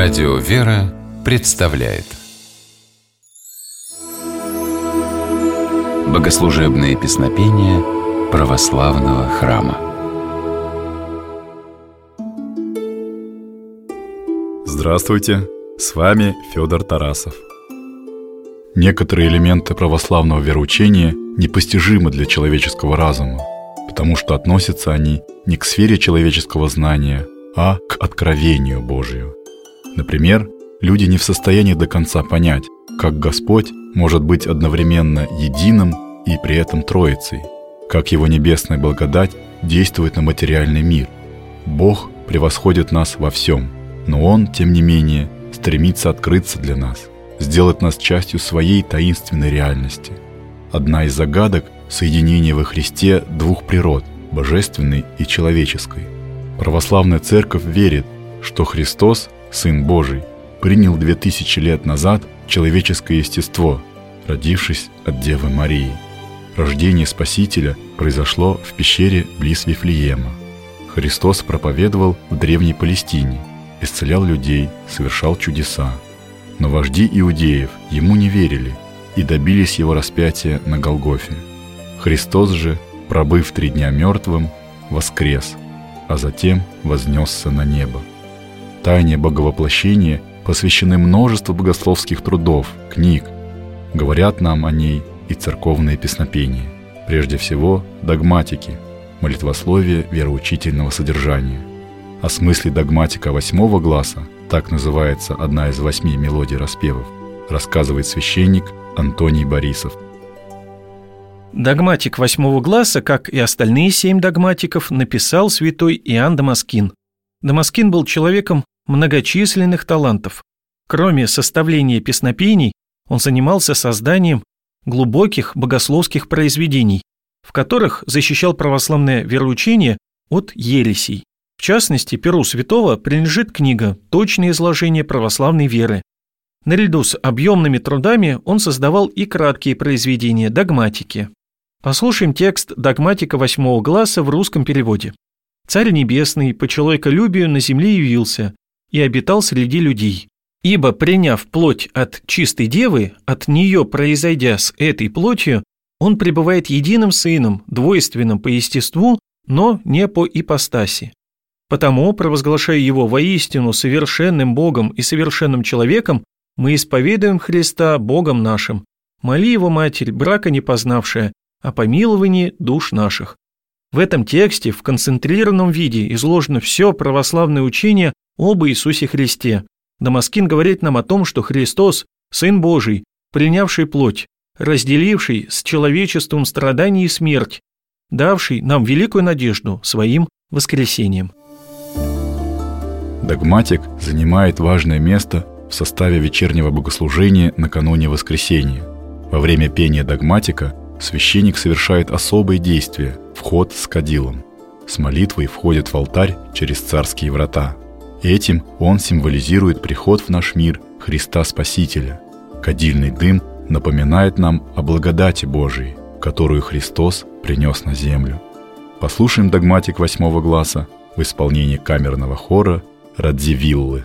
Радио «Вера» представляет Богослужебные песнопения православного храма Здравствуйте! С вами Федор Тарасов. Некоторые элементы православного вероучения непостижимы для человеческого разума, потому что относятся они не к сфере человеческого знания, а к откровению Божию. Например, люди не в состоянии до конца понять, как Господь может быть одновременно единым и при этом Троицей, как Его небесная благодать действует на материальный мир. Бог превосходит нас во всем, но Он, тем не менее, стремится открыться для нас, сделать нас частью своей таинственной реальности. Одна из загадок – соединение во Христе двух природ – божественной и человеческой. Православная Церковь верит, что Христос Сын Божий, принял две тысячи лет назад человеческое естество, родившись от Девы Марии. Рождение Спасителя произошло в пещере близ Вифлеема. Христос проповедовал в Древней Палестине, исцелял людей, совершал чудеса. Но вожди иудеев ему не верили и добились его распятия на Голгофе. Христос же, пробыв три дня мертвым, воскрес, а затем вознесся на небо. Тайне Боговоплощения посвящены множество богословских трудов, книг. Говорят нам о ней и церковные песнопения. Прежде всего, догматики, молитвословие вероучительного содержания. О смысле догматика восьмого гласа, так называется одна из восьми мелодий распевов, рассказывает священник Антоний Борисов. Догматик восьмого гласа, как и остальные семь догматиков, написал святой Иоанн Дамаскин. Дамаскин был человеком многочисленных талантов. Кроме составления песнопений, он занимался созданием глубоких богословских произведений, в которых защищал православное вероучение от ересей. В частности, перу святого принадлежит книга «Точное изложение православной веры». Наряду с объемными трудами он создавал и краткие произведения догматики. Послушаем текст догматика восьмого класса в русском переводе. Царь Небесный по человеколюбию на земле явился и обитал среди людей. Ибо, приняв плоть от чистой девы, от нее произойдя с этой плотью, он пребывает единым сыном, двойственным по естеству, но не по ипостаси. Потому, провозглашая его воистину совершенным Богом и совершенным человеком, мы исповедуем Христа Богом нашим. Моли его Матерь, брака не познавшая, о помиловании душ наших. В этом тексте в концентрированном виде изложено все православное учение об Иисусе Христе. Дамаскин говорит нам о том, что Христос – Сын Божий, принявший плоть, разделивший с человечеством страдания и смерть, давший нам великую надежду своим воскресением. Догматик занимает важное место в составе вечернего богослужения накануне воскресения. Во время пения догматика священник совершает особые действия – вход с кадилом. С молитвой входит в алтарь через царские врата. Этим он символизирует приход в наш мир Христа Спасителя. Кадильный дым напоминает нам о благодати Божией, которую Христос принес на землю. Послушаем догматик восьмого глаза в исполнении камерного хора Радзивиллы.